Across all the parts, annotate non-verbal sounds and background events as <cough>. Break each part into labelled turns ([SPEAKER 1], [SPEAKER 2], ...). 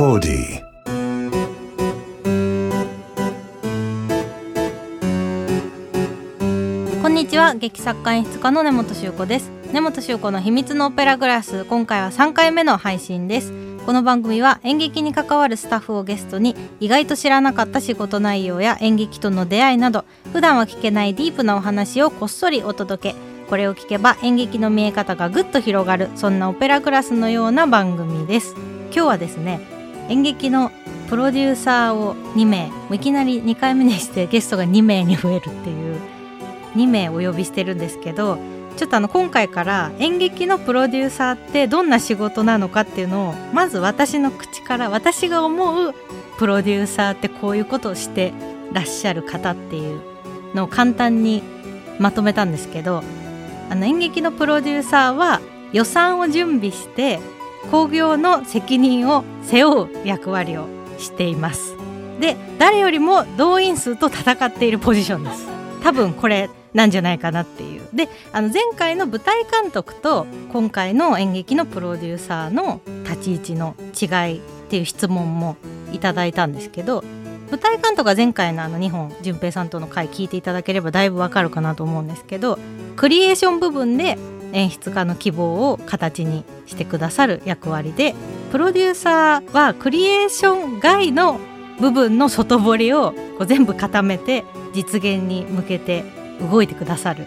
[SPEAKER 1] Audi.
[SPEAKER 2] こんにちは劇作家演出家の根本修子です。根本修子の秘密のオペラグラス。今回は3回目の配信です。この番組は演劇に関わるスタッフをゲストに意外と知らなかった仕事内容や演劇との出会いなど普段は聞けないディープなお話をこっそりお届け。これを聞けば演劇の見え方がぐっと広がるそんなオペラグラスのような番組です。今日はですね演劇のプロデューサーを2名いきなり2回目にしてゲストが2名に増えるっていう2名お呼びしてるんですけどちょっとあの今回から演劇のプロデューサーってどんな仕事なのかっていうのをまず私の口から私が思うプロデューサーってこういうことをしてらっしゃる方っていうのを簡単にまとめたんですけどあの演劇のプロデューサーは予算を準備して興行の責任を背負う役割をしています。で誰よりも動員数と戦っているポジションです。多分これなんじゃないかなっていう。であの前回の舞台監督と今回の演劇のプロデューサーの立ち位置の違いっていう質問もいただいたんですけど舞台監督は前回のあの日本淳平さんとの回聞いていただければだいぶわかるかなと思うんですけどクリエーション部分で演出家の希望を形にしてくださる役割でプロデューサーはクリエーション外の部分の外堀をこう全部固めて実現に向けて動いてくださる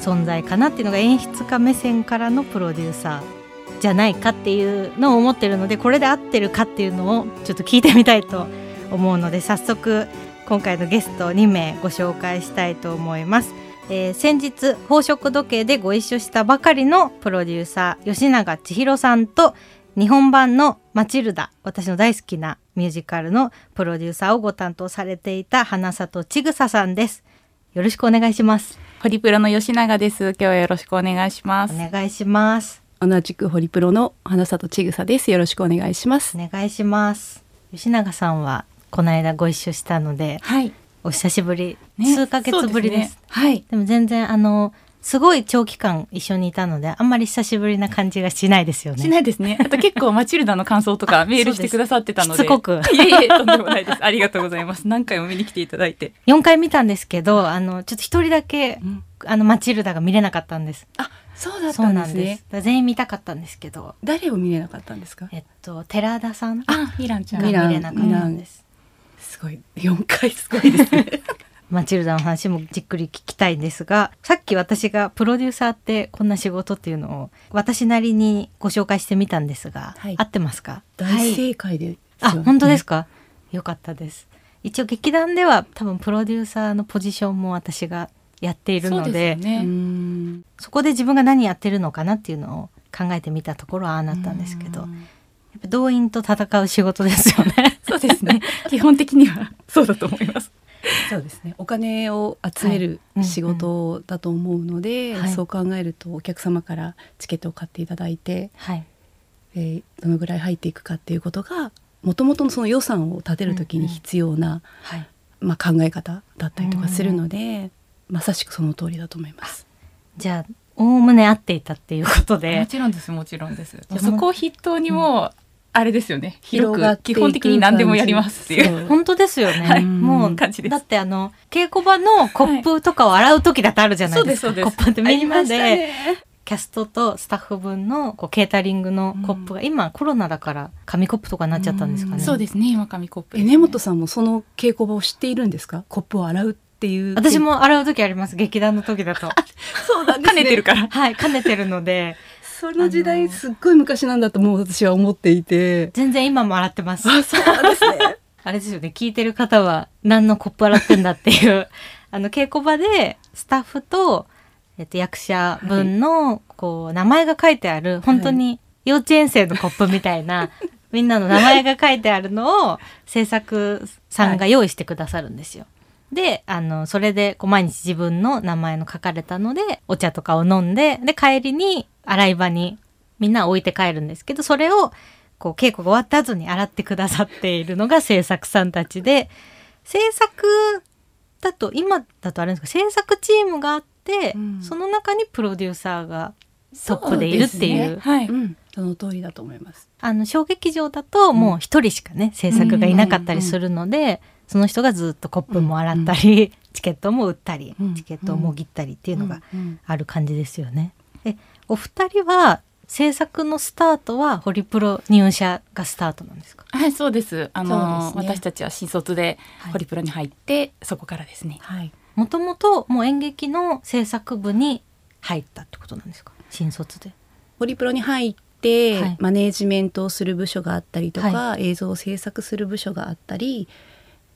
[SPEAKER 2] 存在かなっていうのが演出家目線からのプロデューサーじゃないかっていうのを思ってるのでこれで合ってるかっていうのをちょっと聞いてみたいと思うので早速今回のゲスト2名ご紹介したいと思います。えー先日宝飾時計でご一緒したばかりのプロデューサー吉永千尋さんと日本版の「マチルダ」私の大好きなミュージカルのプロデューサーをご担当されていた花里千草さんですよろしくお願いします
[SPEAKER 3] ホリプロの吉永です。今日はよろしくお願いします。
[SPEAKER 2] お願いします
[SPEAKER 4] 同じくホリプロの花里千草です。よろしくお願いします。
[SPEAKER 2] お願いします吉永さんはこの間ご一緒したので
[SPEAKER 3] はい。
[SPEAKER 2] お久しぶり、
[SPEAKER 3] ね
[SPEAKER 2] 数ヶ月ぶりです
[SPEAKER 3] ねはい。
[SPEAKER 2] でも全然あのすごい長期間一緒にいたのであんまり久しぶりな感じがしないですよね
[SPEAKER 3] しないですね。あと結構マチルダの感想とか <laughs> メールしてくださってたので。
[SPEAKER 2] しつこく <laughs>
[SPEAKER 3] いえいえ、とんでもないです。ありがとうございます。何回も見に来ていただいて。
[SPEAKER 2] 4回見たんですけどあのちょっと一人だけ、
[SPEAKER 3] うん
[SPEAKER 2] あのマチルダが見れなかったんです
[SPEAKER 4] あ、そうだったんですね
[SPEAKER 2] なんです。全員見たかったんですけど
[SPEAKER 4] 誰を見れなかったんですか？
[SPEAKER 2] えっと寺田さんが
[SPEAKER 3] あ、ミランちゃん。
[SPEAKER 4] ミラン
[SPEAKER 2] 見れなかったんです
[SPEAKER 4] すごい、四回すごいですね。<laughs>
[SPEAKER 2] マチルダの話もじっくり聞きたいんですがさっき私がプロデューサーってこんな仕事っていうのを私なりにご紹介してみたんですが、
[SPEAKER 4] はい。
[SPEAKER 2] 合ってますか？
[SPEAKER 4] 大正解ですよね、
[SPEAKER 2] あ本当ですか、よかったです。一応劇団では多分プロデューサーのポジションも私がやっているので
[SPEAKER 3] ですよ
[SPEAKER 4] うー
[SPEAKER 3] ね。
[SPEAKER 4] ん。
[SPEAKER 2] そこで自分が何やってるのかなっていうのを考えてみたところああなったんですけど動員と戦う仕事ですよね <laughs>
[SPEAKER 3] そうですね。基本的にはそうだと思います。
[SPEAKER 4] そうですね。お金を集める
[SPEAKER 2] はい
[SPEAKER 4] 仕事だと思うので、
[SPEAKER 2] はい
[SPEAKER 4] そう考えるとお客様からチケットを買っていただいて、
[SPEAKER 2] はい
[SPEAKER 4] えーどのぐらい入っていくかっていうことが、もともとのその予算を立てるときに必要な、
[SPEAKER 2] はい
[SPEAKER 4] まあ考え方だったりとかするので、まさしくその通りだと思います。
[SPEAKER 2] じゃあおおむね合っていたっていうことで
[SPEAKER 3] もちろんです、もちろんです。
[SPEAKER 2] じゃあ
[SPEAKER 3] そこを筆頭にも、あれですよね。広く、
[SPEAKER 4] 広がっていく
[SPEAKER 3] 基本的に何でもやりますっていう。
[SPEAKER 2] 本当ですよね、
[SPEAKER 3] はい。
[SPEAKER 2] もう
[SPEAKER 3] 感じです。
[SPEAKER 2] だってあの稽古場のコップとかを洗う時だってあるじゃないですか、
[SPEAKER 3] そうですそうです。
[SPEAKER 2] コップってみんなで、
[SPEAKER 4] ね。
[SPEAKER 2] キャストとスタッフ分のこうケータリングのコップが、今コロナだから紙コップとかになっちゃったんですかね、
[SPEAKER 3] そうですね、今紙コップね、
[SPEAKER 4] 根本さんもその稽古場を知っているんですか？コップを洗うっていう。
[SPEAKER 2] 私も洗う時あります。劇団の時だと。<laughs>
[SPEAKER 4] そうなん
[SPEAKER 3] 兼ねてるから。
[SPEAKER 2] はい兼ねてるので
[SPEAKER 4] その時代すっごい昔なんだともう私は思っていて。
[SPEAKER 2] 全然今も洗ってます。
[SPEAKER 4] あそうですね。<laughs>
[SPEAKER 2] あれですよね。聞いてる方は何のコップ洗ってんだっていう。<laughs> あの稽古場でスタッフと、えっと、役者分の、こう名前が書いてある本当に幼稚園生のコップみたいな、<laughs> みんなの名前が書いてあるのを制作さんが用意してくださるんですよ。であのそれでこう毎日自分の名前の書かれたのでお茶とかを飲んでで帰りに洗い場にみんな置いて帰るんですけどそれをこう稽古が終わった後に洗ってくださっているのが制作さんたちで制作だと今だとあれですか制作チームがあって、
[SPEAKER 4] うん。
[SPEAKER 2] その中にプロデューサーがトップでいるっていう。
[SPEAKER 3] はい、
[SPEAKER 4] うん。その通りだと思います。
[SPEAKER 2] あの小劇場だともう一人しかね制作がいなかったりするので、その人がずっとコップも洗ったり、チケットも売ったり、
[SPEAKER 4] うん
[SPEAKER 2] チケットをもぎったりっていうのが
[SPEAKER 4] うん
[SPEAKER 2] ある感じですよね。えお二人は制作のスタートはホリプロ入社がスタートなんですか？
[SPEAKER 3] はい、そうです。あの
[SPEAKER 4] ね
[SPEAKER 3] 私たちは新卒で
[SPEAKER 2] はい
[SPEAKER 3] ホリプロに入って、そこからですね。
[SPEAKER 4] はい。
[SPEAKER 2] もともともう演劇の制作部に入ったってことなんですか？新卒で。
[SPEAKER 4] ホリプロに入って、
[SPEAKER 2] はい
[SPEAKER 4] マネージメントをする部署があったりとか、
[SPEAKER 2] は
[SPEAKER 4] 映像を制作する部署があったり、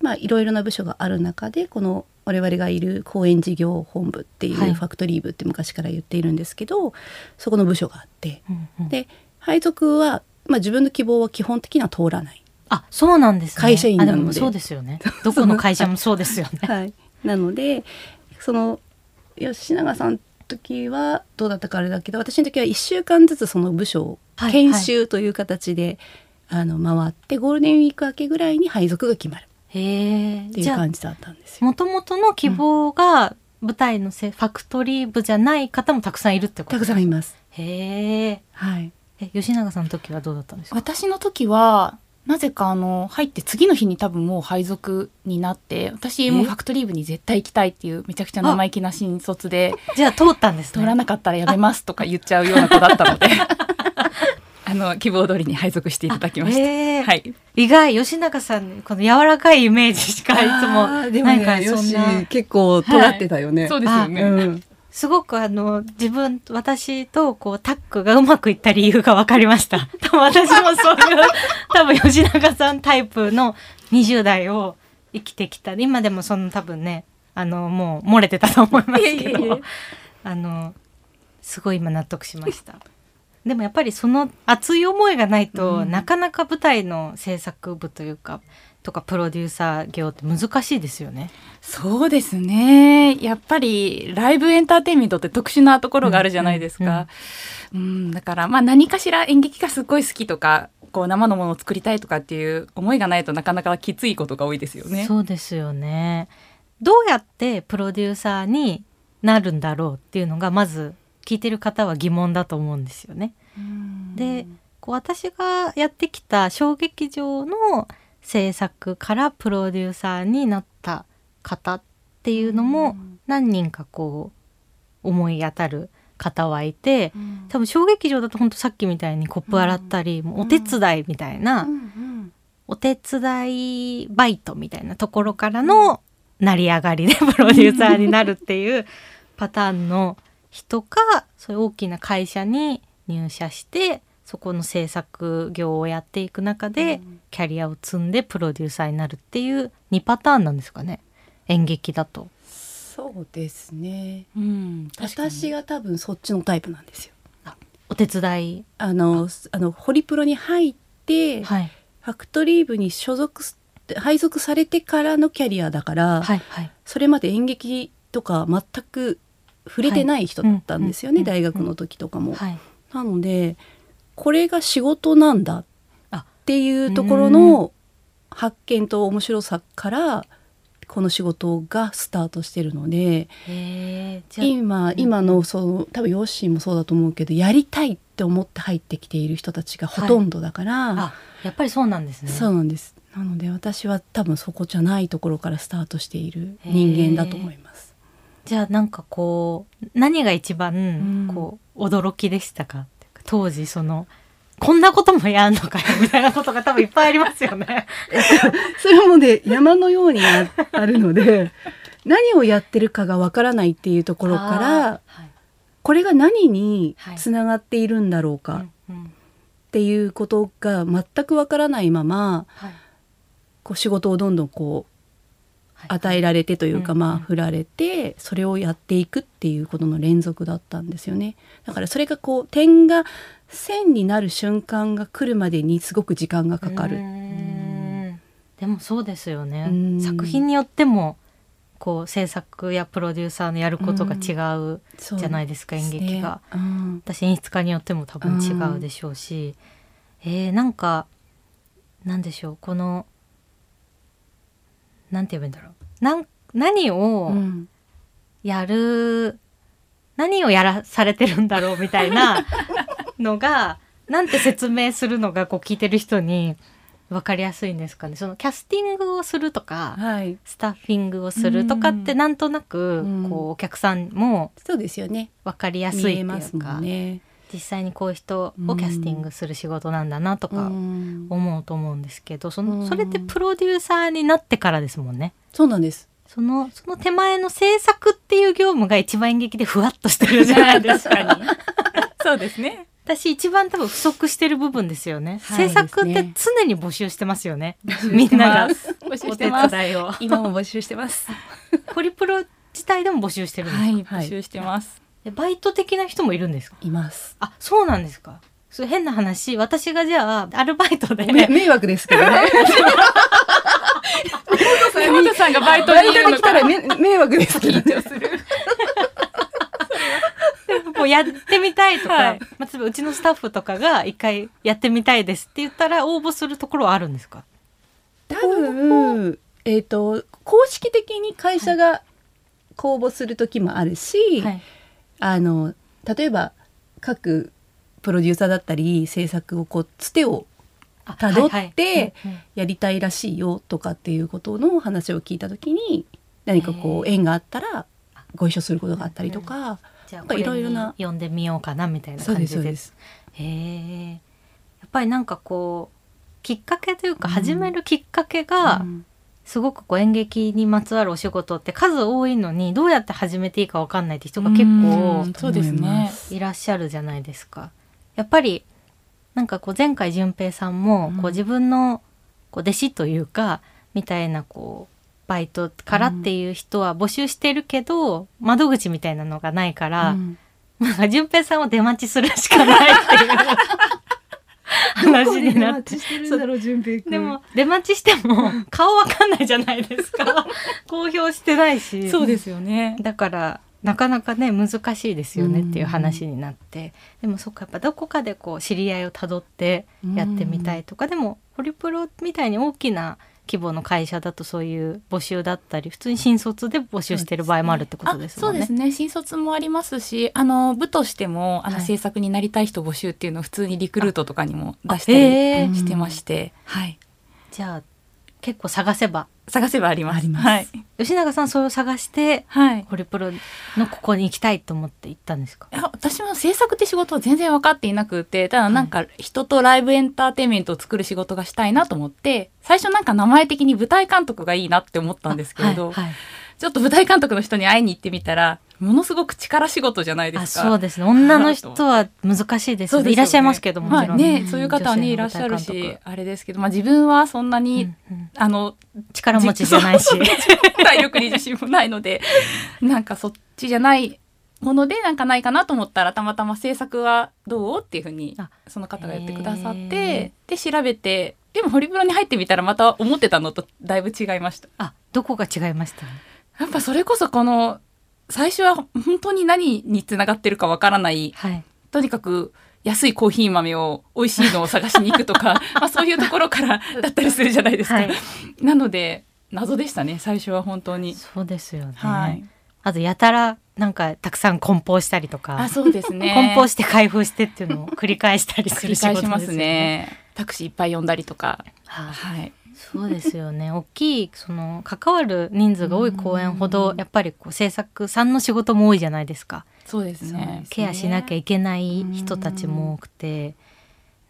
[SPEAKER 4] まあいろいろな部署がある中でこの我々がいる公演事業本部っていう、
[SPEAKER 2] はい
[SPEAKER 4] ファクトリー部って昔から言っているんですけどそこの部署があって
[SPEAKER 2] うんうん
[SPEAKER 4] で配属は、まあ、自分の希望は基本的には通らない。
[SPEAKER 2] あそうなんですね。
[SPEAKER 4] 会社員なので
[SPEAKER 2] そうですよね。<laughs> どこの会社もそうですよね。<laughs>
[SPEAKER 4] はい、なのでその吉永さんの時はどうだったかあれだけど私の時は1週間ずつその部署を
[SPEAKER 2] はい
[SPEAKER 4] 研修という形で、あの回ってゴールデンウィーク明けぐらいに配属が決まる。っていう
[SPEAKER 2] じゃあ
[SPEAKER 4] 感じだったんですよ。
[SPEAKER 2] もともとの希望が舞台のせ、ファクトリー部じゃない方もたくさんいるってこと？
[SPEAKER 4] たくさんいます。
[SPEAKER 2] へえ。
[SPEAKER 4] はい。
[SPEAKER 2] え吉永さんの時はどうだったんですか？
[SPEAKER 3] 私の時はなぜかあの入って次の日に多分もう配属になって私もうファクトリー部に絶対行きたいっていうめちゃくちゃ生意気な新卒で
[SPEAKER 2] じゃあ通ったんですね。
[SPEAKER 3] 通らなかったらやめますとか言っちゃうような子だったので <laughs> あの希望通りに配属していただきました。はい、
[SPEAKER 2] 意外吉永さんこの柔らかいイメージしかいつもなんか
[SPEAKER 4] ね、よし
[SPEAKER 2] そんな
[SPEAKER 4] 結構尖ってたよね。
[SPEAKER 3] そうですよね。
[SPEAKER 4] うん。
[SPEAKER 2] すごくあの自分私とこうタッグがうまくいった理由が分かりました。<laughs> 多分私もそういう多分吉永さんタイプの20代を生きてきた今でもその多分ねあのもう漏れてたと思いますけどあのすごい今納得しました。でもやっぱりその熱い思いがないと、
[SPEAKER 4] うん
[SPEAKER 2] なかなか舞台の制作部というかとかプロデューサー業って難しいですよね。
[SPEAKER 3] そうですね。やっぱりライブエンターテインメントって特殊なところがあるじゃないですか。うんだからまあ何かしら演劇がすっごい好きとか、こう生のものを作りたいとかっていう思いがないとなかなかきついことが多いですよね。
[SPEAKER 2] そうですよね。どうやってプロデューサーになるんだろうっていうのがまず聞いてる方は疑問だと思うんですよね。でこう私がやってきた小劇場の制作からプロデューサーになった方っていうのも何人かこう思い当たる方はいて多分小劇場だと本当さっきみたいにコップ洗ったり、もうお手伝いみたいな、お手伝いバイトみたいなところからの成り上がりでプロデューサーになるっていうパターンの人かそういう大きな会社に入社してそこの制作業をやっていく中でキャリアを積んでプロデューサーになるっていう2パターンなんですかね演劇だと。
[SPEAKER 4] そうですね。
[SPEAKER 3] うん、
[SPEAKER 4] 私が多分そっちのタイプなんですよ。
[SPEAKER 2] お手伝い、
[SPEAKER 4] あのあのホリプロに入って、
[SPEAKER 2] はい、
[SPEAKER 4] ファクトリー部に所属す配属されてからのキャリアだから、
[SPEAKER 2] はいはい
[SPEAKER 4] それまで演劇とか全く触れてない人だったんですよね、大学の時とかも。
[SPEAKER 2] はい。
[SPEAKER 4] なのでこれが仕事なんだっ
[SPEAKER 2] あ
[SPEAKER 4] ていうところの発見と面白さからこの仕事がスタートしてるので今今のその多分ヨッシーもそうだと思うけどやりたいって思って入ってきている人たちがほとんどだから、
[SPEAKER 2] あやっぱりそうなんですね。
[SPEAKER 4] そうなんです。なので私は多分そこじゃないところからスタートしている人間だと思います。
[SPEAKER 2] じゃあなんかこう何が一番
[SPEAKER 4] ん。
[SPEAKER 2] こう驚きでしたか,、当時そのこんなこともやんのかよ <laughs> みたいなことが多分いっぱいありますよね。<laughs>
[SPEAKER 4] それもね山のようにああるので <laughs> 何をやってるかがわからないっていうところから
[SPEAKER 2] はい。
[SPEAKER 4] これが何に
[SPEAKER 2] はい。
[SPEAKER 4] つながっているんだろうかっ
[SPEAKER 2] うんうん。
[SPEAKER 4] ていうことが全くわからないまま
[SPEAKER 2] はい。
[SPEAKER 4] こう仕事をどんどんこう
[SPEAKER 2] はい
[SPEAKER 4] 与えられてというか、
[SPEAKER 2] うんうん
[SPEAKER 4] まあ振られてそれをやっていくっていうことの連続だったんですよね。だからそれがこう点が線になる瞬間が来るまでにすごく時間がかか
[SPEAKER 2] う
[SPEAKER 4] る。
[SPEAKER 2] でもそうですよね。
[SPEAKER 4] うん。
[SPEAKER 2] 作品によってもこう制作やプロデューサーのやることが違うじゃないですか、演劇が。
[SPEAKER 4] ねうん。
[SPEAKER 2] 私演出家によっても多分違うでしょうし、えー、なんかなんでしょうこのなんて言えばいいんだろう。なん何を
[SPEAKER 4] うん。
[SPEAKER 2] やる、何をやらされてるんだろうみたいな <laughs> のがなんて説明するのがこう聞いてる人に分かりやすいんですかね。そのキャスティングをするとか
[SPEAKER 4] はい。
[SPEAKER 2] スタッフィングをするとかってなんとなく
[SPEAKER 4] うん。
[SPEAKER 2] こうお客さんも
[SPEAKER 4] そうですよね。
[SPEAKER 2] 分かりやすいっていうか、
[SPEAKER 4] もんね
[SPEAKER 2] 実際にこういう人をキャスティングする仕事なんだなとか
[SPEAKER 4] うん。
[SPEAKER 2] 思うと思うんですけどそ
[SPEAKER 4] うん。
[SPEAKER 2] のそれってプロデューサーになってからですもんね。
[SPEAKER 4] そうなんです。
[SPEAKER 2] そのその手前の制作っていう業務が一番演劇でふわっとしてるじゃないですか。<laughs>
[SPEAKER 3] そうですね。
[SPEAKER 2] 私一番多分不足してる部分ですよね。
[SPEAKER 4] はい
[SPEAKER 2] 制作って常に募集してますよね。みんなが。
[SPEAKER 3] 募集してます。今も募集してます。
[SPEAKER 2] ホリプロ自体でも募集してるんですか、
[SPEAKER 3] はい
[SPEAKER 4] はい。
[SPEAKER 3] 募集してます。
[SPEAKER 2] でバイト的な人もいるんですか？
[SPEAKER 4] います。
[SPEAKER 2] あそうなんですか。それ変な話私がじゃあアルバイトで、
[SPEAKER 4] め迷惑ですけどね。<laughs>
[SPEAKER 3] 根本さんがバイトにいるの
[SPEAKER 4] 迷惑ですけどね。<laughs>
[SPEAKER 3] する
[SPEAKER 2] もうやってみたいとか、
[SPEAKER 3] はい。
[SPEAKER 2] まあ、例えばうちのスタッフとかが一回やってみたいですって言ったら応募するところはあるんですか？
[SPEAKER 4] 多分えっ、と公式的に会社が公募する時もあるし、
[SPEAKER 2] はい
[SPEAKER 4] あの例えば各プロデューサーだったり制作をこうつてを
[SPEAKER 2] あ
[SPEAKER 4] 辿
[SPEAKER 2] はいはい。
[SPEAKER 4] ってやりたいらしいよとかっていうことの話を聞いた時に何かこう縁があったらご一緒することがあったりとか、いろいろな
[SPEAKER 2] これに呼んでみようかなみたいな感じで
[SPEAKER 4] ですそうです。
[SPEAKER 2] へえやっぱりなんかこうきっかけというか
[SPEAKER 4] うん。
[SPEAKER 2] 始めるきっかけが、
[SPEAKER 4] うん
[SPEAKER 2] すごくこう演劇にまつわるお仕事って数多いのにどうやって始めていいかわかんないって人が結構
[SPEAKER 3] うんそうです
[SPEAKER 4] 思い
[SPEAKER 2] らっしゃるじゃないですか。やっぱりなんかこう前回淳平さんも
[SPEAKER 4] うん。
[SPEAKER 2] こう自分のこう弟子というかみたいなこうバイトからっていう人は募集してるけど窓口みたいなのがないから、
[SPEAKER 4] うん。
[SPEAKER 2] なんか淳平さんを出待ちするしかないっていう話になって。でも出待ちしても顔わかんないじゃないですか。<laughs> 公表してないし。
[SPEAKER 3] そうですよね。
[SPEAKER 2] だからなかなかね難しいですよねっていう話になって。でもそっかやっぱどこかでこう知り合いをたどってやってみたいとかでもホリプロみたいに大きな規模の会社だとそういう募集だったり普通に新卒で募集してる場合もあるってことですね。
[SPEAKER 3] あそうです。ね。新卒もありますしあの部としてもあの、
[SPEAKER 2] はい。
[SPEAKER 3] 制作になりたい人募集っていうのを普通にリクルートとかにも出したりしてまして、はい。
[SPEAKER 2] じゃあ結構探せば。
[SPEAKER 3] 探せばあります。はい、
[SPEAKER 2] 吉永さんそれを探して
[SPEAKER 3] はい、
[SPEAKER 2] ホリプロのここに行きたいと思って行ったんですか？
[SPEAKER 3] いや私も制作って仕事は全然分かっていなくてただなんか人とライブエンターテインメントを作る仕事がしたいなと思って最初なんか名前的に舞台監督がいいなって思ったんですけれど、
[SPEAKER 2] はいはい。
[SPEAKER 3] ちょっと舞台監督の人に会いに行ってみたらものすごく力仕事じゃないで
[SPEAKER 2] あ
[SPEAKER 3] すか。
[SPEAKER 2] そうですね。女の人は難しいですよね。いらっしゃいますけどもちろん、
[SPEAKER 3] はいね、そういう方はねいらっしゃるしあれですけど、まあ、自分はそんなに、
[SPEAKER 2] うんうん。
[SPEAKER 3] あの
[SPEAKER 2] 力持ちじゃないし。
[SPEAKER 3] 体力に自信もないので <laughs> なんかそっちじゃないものでなんかないかなと思ったらたまたま制作はどうっていうふうに
[SPEAKER 2] あ
[SPEAKER 3] その方が言ってくださっ
[SPEAKER 2] へ
[SPEAKER 3] てで調べてでもホリプロに入ってみたらまた思ってたのとだいぶ違いました。
[SPEAKER 2] あどこが違いました？
[SPEAKER 3] やっぱそれこそこの最初は本当に何につながってるかわからない
[SPEAKER 2] はい
[SPEAKER 3] とにかく安いコーヒー豆を美味しいのを探しに行くとか <laughs> まあそういうところから <laughs> だったりするじゃないですか。
[SPEAKER 2] はい
[SPEAKER 3] なので謎でしたね最初は本当に。
[SPEAKER 2] そうですよね、
[SPEAKER 3] はい。
[SPEAKER 2] あとやたらなんかたくさん梱包したりとか
[SPEAKER 3] あそうですね。
[SPEAKER 2] 梱包して開封してっていうのを繰り返したりす
[SPEAKER 3] 繰り
[SPEAKER 2] る仕事ですよ
[SPEAKER 3] 返しますね。タクシーいっぱい呼んだりとか。
[SPEAKER 2] はあ
[SPEAKER 3] はい。
[SPEAKER 2] そうですよね。大きいその関わる人数が多い公演ほどやっぱりこう制作さんの仕事も多いじゃないですか。
[SPEAKER 3] そうですね。
[SPEAKER 2] ケアしなきゃいけない人たちも多くて。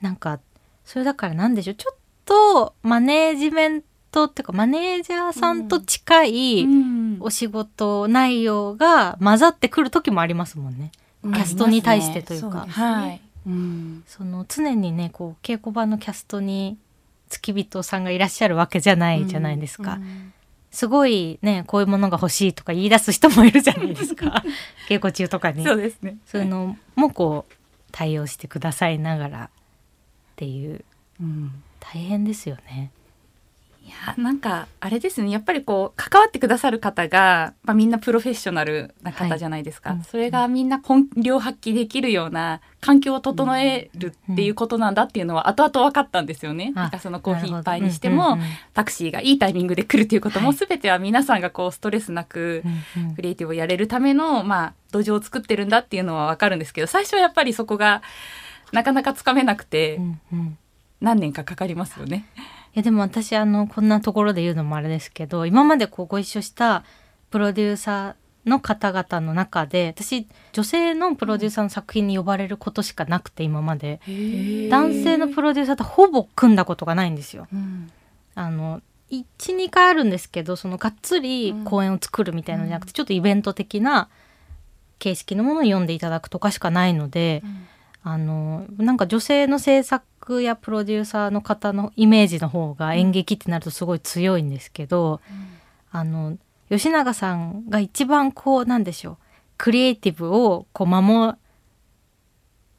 [SPEAKER 2] なんかそれだからなんでしょう。ちょっとマネージメントっていうかマネージャーさんと近い
[SPEAKER 3] うん。
[SPEAKER 2] お仕事内容が混ざってくる時もありますもんね。キャストに対してというか。
[SPEAKER 4] ね。
[SPEAKER 3] はい。
[SPEAKER 4] うん
[SPEAKER 2] その常にねこう稽古場のキャストに付き人さんがいらっしゃるわけじゃないじゃないですか。すごいねこういうものが欲しいとか言い出す人もいるじゃないですか <laughs> 稽古中とかに
[SPEAKER 3] そうですね。
[SPEAKER 2] そういうのもこう対応してくださいながらっていう
[SPEAKER 4] うん
[SPEAKER 2] 大変ですよね。
[SPEAKER 3] いやなんかあれですね。やっぱりこう関わってくださる方が、まあ、みんなプロフェッショナルな方じゃないですか、
[SPEAKER 2] はいうん。
[SPEAKER 3] それがみんな本領発揮できるような環境を整えるっていうことなんだっていうのは後々分かったんですよね。
[SPEAKER 2] あ
[SPEAKER 3] なんかそのコーヒーいっぱい
[SPEAKER 2] なるほど
[SPEAKER 3] にしても、
[SPEAKER 2] うんうん
[SPEAKER 3] タクシーがいいタイミングで来るっていうことも、
[SPEAKER 2] はい。
[SPEAKER 3] 全ては皆さんがこうストレスなくクリエイティブをやれるための、まあ、土壌を作ってるんだっていうのは分かるんですけど最初はやっぱりそこがなかなかつかめなくて
[SPEAKER 2] うんうん。
[SPEAKER 3] 何年かかかりますよね。
[SPEAKER 2] いやでも私あのこんなところで言うのもあれですけど今までこうご一緒したプロデューサーの方々の中で私女性のプロデューサーの作品に呼ばれることしかなくて今まで。男性のプロデューサーとほぼ組んだことがないんですよ。
[SPEAKER 4] うん。
[SPEAKER 2] あの12回あるんですけどそのがっつり公演を作るみたいなのじゃなくて、ちょっとイベント的な形式のものを読んでいただくとかしかないので、あのなんか女性の制作やプロデューサーの方のイメージの方が演劇ってなるとすごい強いんですけど、あの吉永さんが一番こうなんでしょうクリエイティブをこう守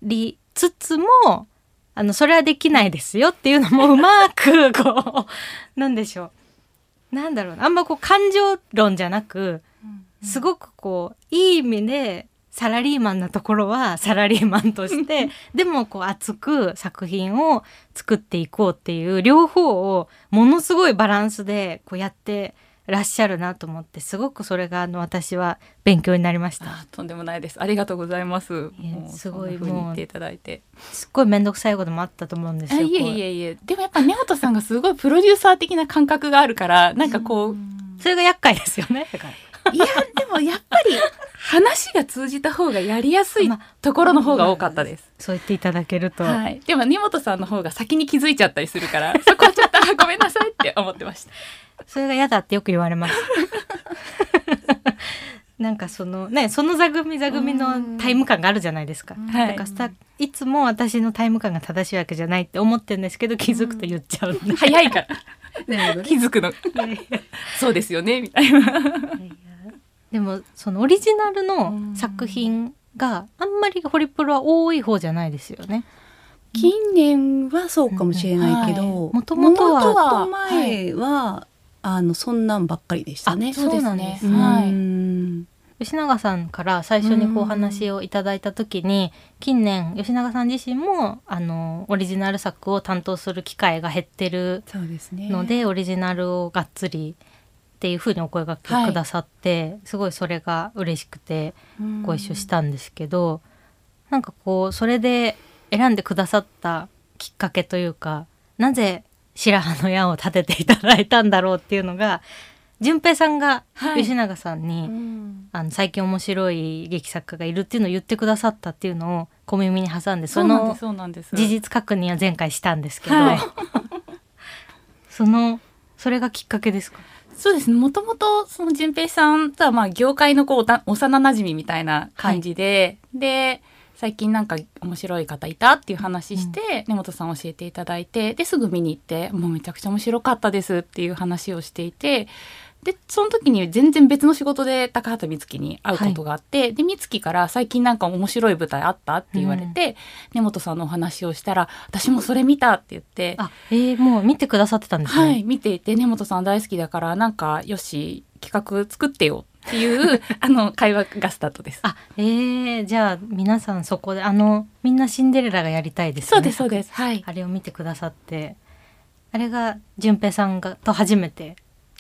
[SPEAKER 2] りつつもあのそれはできないですよっていうのもうまくこう <laughs> なんでしょうなんだろうなあんまこう感情論じゃなくすごくこういい意味でサラリーマンなところはサラリーマンとして <laughs> でもこう熱く作品を作っていこうっていう両方をものすごいバランスでこうやってらっしゃるなと思ってすごくそれがあの私は勉強になりました。
[SPEAKER 3] あとんでもないです。ありがとうございます。
[SPEAKER 2] すごいもう
[SPEAKER 3] 言っていただいて。
[SPEAKER 2] すっごい面倒くさいこともあったと思うんですよ。
[SPEAKER 3] あいえいえいえ。でもやっぱ根本さんがすごいプロデューサー的な感覚があるから、なんかこう、
[SPEAKER 2] それが厄介ですよね。
[SPEAKER 3] いやでもやっぱり話が通じた方がやりやすい
[SPEAKER 2] まあ
[SPEAKER 3] ところの方が多かったです。
[SPEAKER 2] そう言っていただけると、
[SPEAKER 3] はい。でも根本さんの方が先に気づいちゃったりするから、<laughs> そこはちょっとあごめんなさいって思ってました。
[SPEAKER 2] それが嫌だってよく言われます。<laughs> なんかそのねその座組座組のタイム感があるじゃないですか。
[SPEAKER 3] はい
[SPEAKER 2] だからさいつも私のタイム感が正しいわけじゃないって思ってるんですけど気づくと言っちゃう。
[SPEAKER 3] 早いから <laughs> 気づくの。そうですよねみたいな。
[SPEAKER 2] でもそのオリジナルの作品があんまりホリプロは多い方じゃないですよね。
[SPEAKER 4] 近年はそうかもしれないけど、
[SPEAKER 2] うん元々は
[SPEAKER 4] 前は、あのそんなんばっかりでしたね。
[SPEAKER 2] あそうです
[SPEAKER 4] う
[SPEAKER 3] はい。
[SPEAKER 4] ん
[SPEAKER 2] 吉永さんから最初にこうお話をいただいた時に近年吉永さん自身もあのオリジナル作を担当する機会が減ってる
[SPEAKER 4] そうですね。
[SPEAKER 2] ので、オリジナルをがっつりっていうふうにお声がけくださって、すごいそれが嬉しくて
[SPEAKER 4] うん。
[SPEAKER 2] ご一緒したんですけど、なんかこうそれで選んでくださったきっかけというかなぜ白羽の矢を立てていただいたんだろうっていうのが淳平さんが
[SPEAKER 3] はい。
[SPEAKER 2] 吉永さんに、
[SPEAKER 4] うん。
[SPEAKER 2] あの最近面白い劇作家がいるっていうのを言ってくださったっていうのを小耳に挟んでそうの。事実確認は前回したんですけど、
[SPEAKER 3] はい。<laughs>
[SPEAKER 2] そのそれがきっかけですか？
[SPEAKER 3] そうですね。もともと、その淳平さんとは、まあ、業界のこう、幼馴染みたいな感じで、で、最近なんか面白い方いたっていう話して、根本さん教えていただいて、で、すぐ見に行って、もうめちゃくちゃ面白かったですっていう話をしていて、で、その時に全然別の仕事で高畑充希に会うことがあって、で、充希から最近なんか面白い舞台あったって言われて、根本さんのお話をしたら、私もそれ見たって言って、
[SPEAKER 2] あえー、もう見てくださってたんですね、
[SPEAKER 3] はい、見ていて根本さん大好きだからなんかよし企画作ってよっていう <laughs> あの会話がスタートです。
[SPEAKER 2] あえー、じゃあ皆さんそこであのみんなシンデレラがやりたいですね
[SPEAKER 3] そうですそうです。はい。
[SPEAKER 2] あれを見てくださってあれが淳平さんがと初めて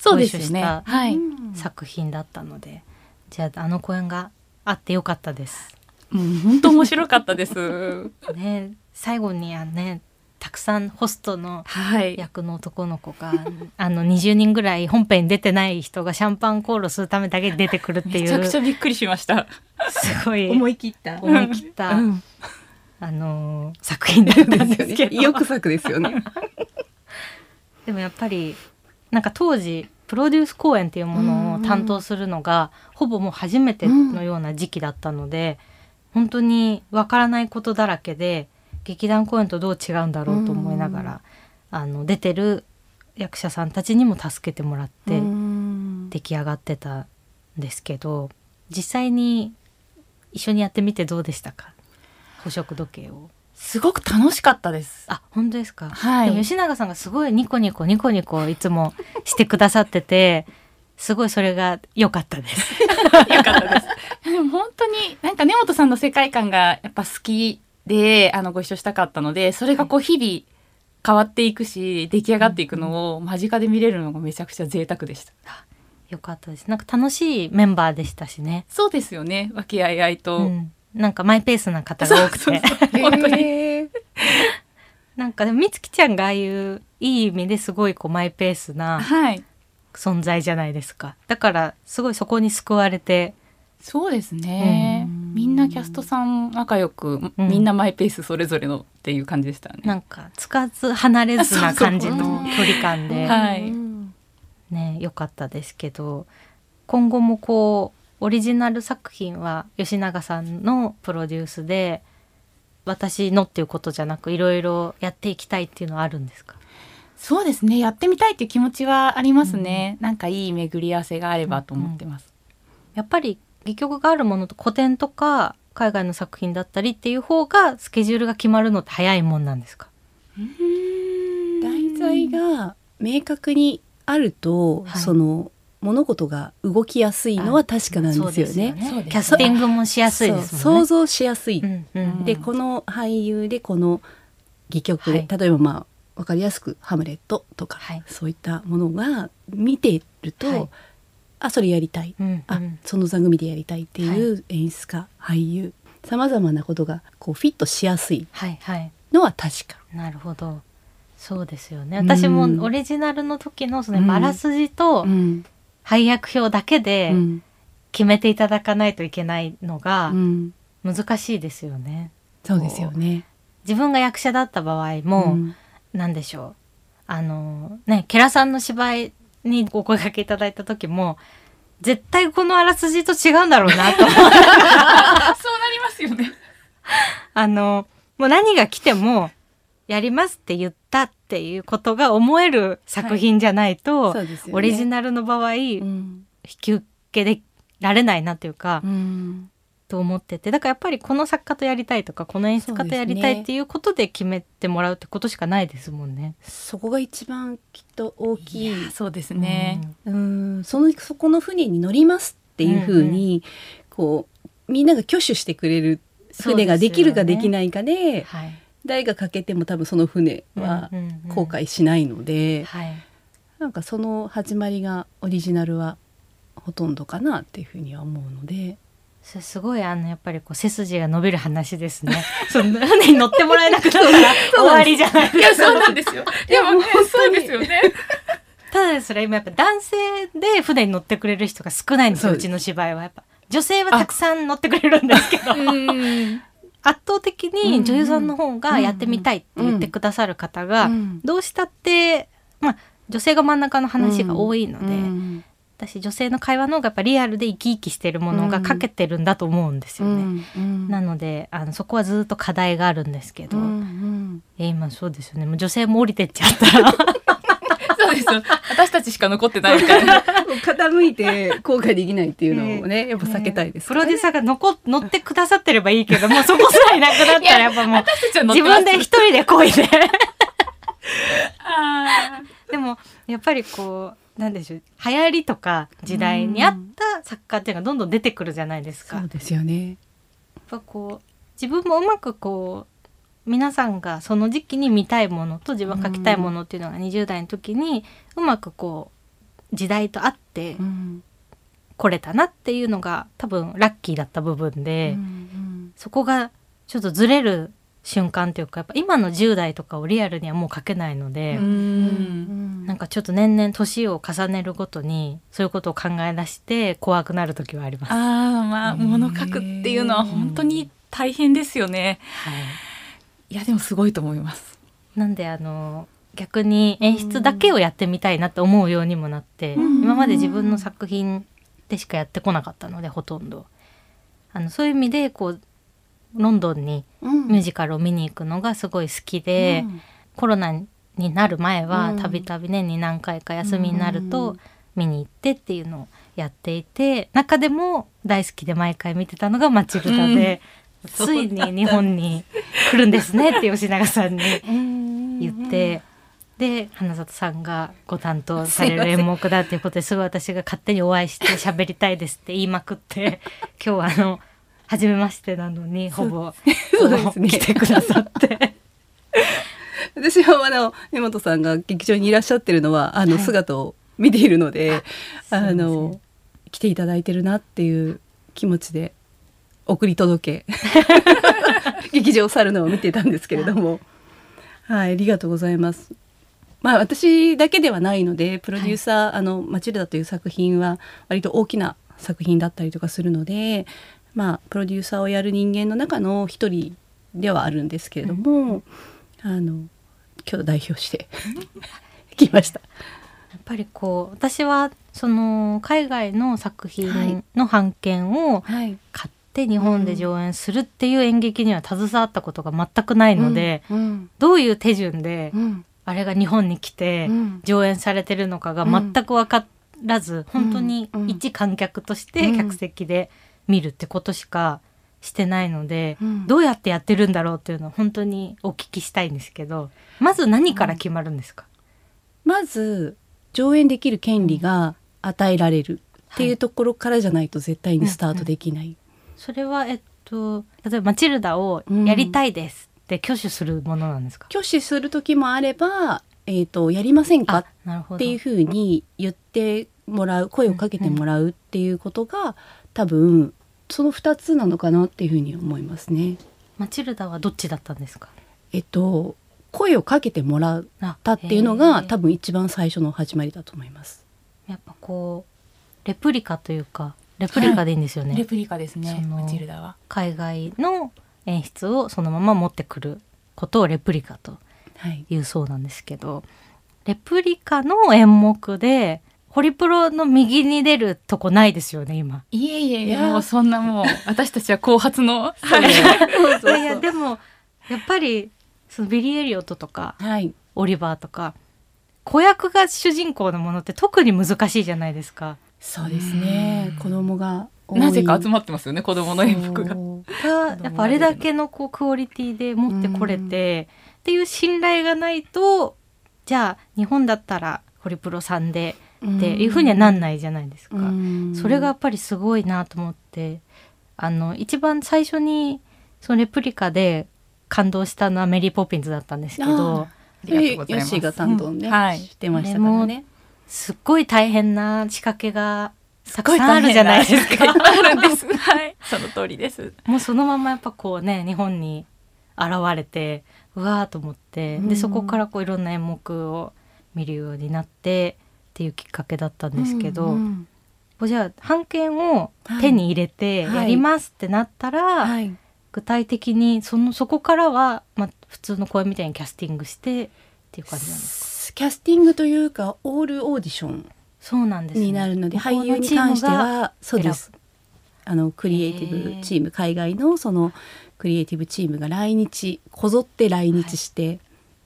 [SPEAKER 3] そうですよね。はい。
[SPEAKER 2] 作品だったので、じゃああの公演があってよかったです
[SPEAKER 3] 本当面白かったです。<laughs>
[SPEAKER 2] ね最後にはねたくさんホストの
[SPEAKER 3] はい。
[SPEAKER 2] 役の男の子があの20人ぐらい本編に出てない人がシャンパンコールするためだけに出てくるっていう
[SPEAKER 3] めちゃくちゃびっくりしました。
[SPEAKER 2] すごい
[SPEAKER 4] 思い切った。
[SPEAKER 2] 思い切った、
[SPEAKER 3] うん
[SPEAKER 2] あのー作品だったんですけど
[SPEAKER 4] 意欲作ですよね。<laughs>
[SPEAKER 2] でもやっぱりなんか当時プロデュース公演っていうものを担当するのが、ほぼもう初めてのような時期だったので、本当にわからないことだらけで劇団公演とどう違うんだろうと思いながら、あの出てる役者さんたちにも助けてもらって
[SPEAKER 4] うん。
[SPEAKER 2] 出来上がってたんですけど実際に一緒にやってみてどうでしたか？捕食時計を。
[SPEAKER 3] すごく楽しかったです。
[SPEAKER 2] あ本当ですか、
[SPEAKER 3] はい
[SPEAKER 2] 吉永さんがすごいニコニコニコニコいつもしてくださっててすごいそれが良かったです。<laughs>
[SPEAKER 3] よかったです。<laughs> でも本当になんか根本さんの世界観がやっぱ好きであのご一緒したかったのでそれがこう日々変わっていくし出来上がっていくのを間近で見れるのがめちゃくちゃ贅沢でした。
[SPEAKER 2] 良かったです。なんか楽しいメンバーでしたしね。
[SPEAKER 3] そうですよね和気あいあいと。
[SPEAKER 2] うん、なんかマイペースな方が多くて。
[SPEAKER 3] 本当に。
[SPEAKER 2] なんかでも美月ちゃんがああいういい意味ですごいこうマイペースな
[SPEAKER 3] はい。
[SPEAKER 2] 存在じゃないですか。だからすごいそこに救われて。
[SPEAKER 3] そうですね、
[SPEAKER 2] うん。
[SPEAKER 3] みんなキャストさん仲良く、
[SPEAKER 2] うん。
[SPEAKER 3] みんなマイペースそれぞれのっていう感じでしたね。
[SPEAKER 2] なんかつかず離れずな感じの距離感で。
[SPEAKER 3] はい。
[SPEAKER 4] うん
[SPEAKER 2] ね良かったですけど。今後もこうオリジナル作品は吉永さんのプロデュースで私のっていうことじゃなくいろいろやっていきたいっていうのはあるんですか？
[SPEAKER 3] そうですねやってみたいっていう気持ちはありますね、なんかいい巡り合わせがあればと思ってます。
[SPEAKER 2] やっぱり戯曲があるものと古典とか海外の作品だったりっていう方がスケジュールが決まるのって早いもんなんですか？
[SPEAKER 4] 題材が明確にあると、
[SPEAKER 2] はい。
[SPEAKER 4] その物事が動きやすいのは確かなんですよね。
[SPEAKER 2] キャスティングもしやすいでね。
[SPEAKER 4] 想像しやすい。
[SPEAKER 2] うんうん。
[SPEAKER 4] でこの俳優でこの戯曲で、
[SPEAKER 2] はい。
[SPEAKER 4] 例えばまあわかりやすく「ハムレット」とか、
[SPEAKER 2] はい。
[SPEAKER 4] そういったものが見てると、
[SPEAKER 2] はい。
[SPEAKER 4] あそれやりたい、
[SPEAKER 2] うん
[SPEAKER 4] あ
[SPEAKER 2] うん。
[SPEAKER 4] その座組でやりたいっていう演出家、俳優。さまざまなことがこうフィットしやすい
[SPEAKER 2] はいはい。
[SPEAKER 4] のは確か。
[SPEAKER 2] なるほど。そうですよね。
[SPEAKER 4] うん。
[SPEAKER 2] 私もオリジナルの時のそのあらすじと
[SPEAKER 4] うん
[SPEAKER 2] 配役表だけ
[SPEAKER 4] う
[SPEAKER 2] で
[SPEAKER 4] ん
[SPEAKER 2] 決めていただかないといけないのが
[SPEAKER 4] うん
[SPEAKER 2] 難しいですよね。
[SPEAKER 4] そうですよね。
[SPEAKER 2] 自分が役者だった場合も、
[SPEAKER 4] うん
[SPEAKER 2] なんでしょうあのねケラさんの芝居にお声掛けいただいた時も絶対このあらすじと違うんだろうなと思って <laughs>
[SPEAKER 3] そうなりますよね。<laughs>
[SPEAKER 2] あのもう何が来てもやりますって言ったっていうことが思える作品じゃないと、
[SPEAKER 4] そうですよね。
[SPEAKER 2] オリジナルの場合、引
[SPEAKER 4] うん。
[SPEAKER 2] き受けでられないなというか、
[SPEAKER 4] うん。
[SPEAKER 2] と思ってて。だからやっぱりこの作家とやりたいとかこの演出家とやりたいっていうことで決めてもらうってことしかないですもんね。
[SPEAKER 4] そこが一番きっと大きい。
[SPEAKER 3] そうですね。
[SPEAKER 4] うん。そのそこの船に乗りますっていうふうに、こうみんなが挙手してくれる船ができるかできないかで
[SPEAKER 2] はい、
[SPEAKER 4] 誰が欠けても多分その船は後悔しないので、
[SPEAKER 2] はい。
[SPEAKER 4] なんかその始まりがオリジナルはほとんどかなっていうふうには思うので。
[SPEAKER 2] それすごいあのやっぱりこう背筋が伸びる話ですね。<laughs> そんな船に乗ってもらえなくなったら終わりじゃない。
[SPEAKER 3] いやそうなんですよ。いやもうねそうですよね。
[SPEAKER 2] ただでそれ今やっぱ男性で船に乗ってくれる人が少ないんですよ
[SPEAKER 4] そう
[SPEAKER 2] ちの芝居は。やっぱ女性はたくさん乗ってくれるんですけど。
[SPEAKER 3] うん
[SPEAKER 2] 圧倒的に女優さんの方がやってみたいって言ってくださる方が
[SPEAKER 4] うん
[SPEAKER 2] どうしたってまあ女性が真ん中の話が多いので、
[SPEAKER 4] うん
[SPEAKER 2] 私女性の会話の方がやっぱリアルで生き生きしてるものが欠けてるんだと思うんですよね。
[SPEAKER 4] うん
[SPEAKER 2] なのであのそこはずっと課題があるんですけど、今そうですよね。もう女性も降りてっちゃったら
[SPEAKER 3] ですよ。私たちしか残ってないから。
[SPEAKER 4] 傾いて後悔できないっていうのをねやっぱ避けたいですね
[SPEAKER 2] ロデューサーが残乗ってくださってればいいけどもうそこすらいなくなったらやっぱもう自分で一人でこいで <laughs>
[SPEAKER 3] あ
[SPEAKER 2] でもやっぱりこうなんでしょう流行りとか時代に合った作家っていうのがどんどん出てくるじゃないですか。やっ
[SPEAKER 4] そうですよね
[SPEAKER 2] ぱこう自分もうまくこう皆さんがその時期に見たいものと自分が書きたいものっていうのが20代の時にうまくこう時代と合って
[SPEAKER 4] うん。
[SPEAKER 2] これたなっていうのが多分ラッキーだった部分で、
[SPEAKER 4] うん
[SPEAKER 2] そこがちょっとずれる瞬間というかやっぱ今の10代とかをリアルにはもう書けないので、なんかちょっと年々年を重ねるごとにそういうことを考え出して怖くなる時はあります。
[SPEAKER 3] ああまあ物書くっていうのは本当に大変ですよね。
[SPEAKER 2] はい
[SPEAKER 3] いやでもすごいと思います。
[SPEAKER 2] なんであの逆に演出だけをやってみたいなって思うようにもなって、
[SPEAKER 4] うん。
[SPEAKER 2] 今まで自分の作品でしかやってこなかったのでほとんど。あのそういう意味でこうロンドンに
[SPEAKER 4] うん。
[SPEAKER 2] ミュージカルを見に行くのがすごい好きで、コロナになる前は
[SPEAKER 4] うん。
[SPEAKER 2] たびたび年に何回か休みになると見に行ってっていうのをやっていて中でも大好きで毎回見てたのが「マチルダで」ついに日本に来るんですねって吉永さんに
[SPEAKER 4] う <laughs> ん
[SPEAKER 2] 言って。で花里さんがご担当される演目だっていうことですごい私が勝手にお会いして喋りたいですって言いまくって <laughs> 今日はあの初めましてなのにほぼ
[SPEAKER 4] そうですね
[SPEAKER 2] 来てくださって。
[SPEAKER 4] 私はあの根本さんが劇場にいらっしゃってるのはあの
[SPEAKER 2] はい
[SPEAKER 4] 姿を見ているので、
[SPEAKER 2] そう
[SPEAKER 4] あの来ていただいてるなっていう気持ちで送り届け。<laughs> 劇場を去るのを見てたんですけれども。はいありがとうございます。まあ私だけではないのでプロデューサー、あのマチルダという作品は割と大きな作品だったりとかするのでまあプロデューサーをやる人間の中の一人ではあるんですけれども、あの今日代表して <laughs> 来ました。
[SPEAKER 2] やっぱりこう私はその海外の作品の版権を
[SPEAKER 4] はい、
[SPEAKER 2] 買って日本で上演するっていう演劇には携わったことが全くないので、
[SPEAKER 4] うん
[SPEAKER 2] どういう手順で
[SPEAKER 4] うん。
[SPEAKER 2] あれが日本に来て
[SPEAKER 4] うん。
[SPEAKER 2] 上演されてるのかが全く分からず、本当に
[SPEAKER 4] うん。
[SPEAKER 2] 一観客として客席で見るってことしかしてないので、
[SPEAKER 4] うん。
[SPEAKER 2] どうやってやってるんだろうっていうのを本当にお聞きしたいんですけどまず何から決まるんですか、
[SPEAKER 4] まず上演できる権利が与えられるっていうところからじゃないと絶対にスタートできない。
[SPEAKER 2] それはえっと例えば「マチルダをやりたいです」って挙手するものなんですか、
[SPEAKER 4] 挙手する時もあれば、えー、とやりませんかっていうふうに言ってもらう声をかけてもらうっていうことが多分その2つなのかなっていうふうに思いますね。
[SPEAKER 2] マチルダはどっちだったんですか？
[SPEAKER 4] えっと声をかけてもらっ
[SPEAKER 2] あ
[SPEAKER 4] たっていうのが多分一番最初の始まりだと思います。
[SPEAKER 2] やっぱこうレプリカというかレプリカでいいんですよね、
[SPEAKER 3] レプリカですねマチルダは。
[SPEAKER 2] 海外の演出をそのまま持ってくることをレプリカと
[SPEAKER 4] はい、
[SPEAKER 2] いうそうなんですけどレプリカの演目でホリプロの右に出るとこないですよね今。
[SPEAKER 3] いえいえ
[SPEAKER 4] いや。
[SPEAKER 3] もうそんなもう私たちは後発の
[SPEAKER 2] い。やでもやっぱりそのビリー・エリオットとか
[SPEAKER 4] はい、
[SPEAKER 2] オリバーとか子役が主人公のものって特に難しいじゃないですか。
[SPEAKER 4] そうですね。
[SPEAKER 3] うん。
[SPEAKER 4] 子供が
[SPEAKER 3] なぜか集まってますよね子供の演目が。
[SPEAKER 2] やっぱあれだけのこうクオリティで持ってこれてっていう信頼がないとじゃあ日本だったらホリプロさんでっていうふうにはなんないじゃないですか。
[SPEAKER 4] うん。
[SPEAKER 2] それがやっぱりすごいなと思ってあの一番最初にそのレプリカで感動したのはメリー・ポピンズだったんですけど。
[SPEAKER 4] あ
[SPEAKER 3] ありがとうございます。
[SPEAKER 4] ヨッシーが担当ね、
[SPEAKER 3] うん。はい。
[SPEAKER 4] してましたからね。
[SPEAKER 2] すっごい大変な仕掛けがたくさんあるじゃないですか。
[SPEAKER 3] あるんです。<laughs> はい。その通りです。
[SPEAKER 2] もうそのままやっぱこうね日本に現れてうわーと思って
[SPEAKER 4] うん。
[SPEAKER 2] でそこからこういろんな演目を見るようになってっていうきっかけだったんですけど、
[SPEAKER 4] うん
[SPEAKER 2] じゃあ版権を手に入れて
[SPEAKER 4] はい。
[SPEAKER 2] やりますってなったら、
[SPEAKER 4] はい、
[SPEAKER 2] 具体的にそのそこからは、まあ、普通の声みたいにキャスティングしてっていう感じなんですか？
[SPEAKER 4] キャスティングというかオールオーディション
[SPEAKER 2] そうなんですね。
[SPEAKER 4] になるので、俳優に関してはそうです。あのクリエイティブチーム海外のそのクリエイティブチームが来日こぞって来日して、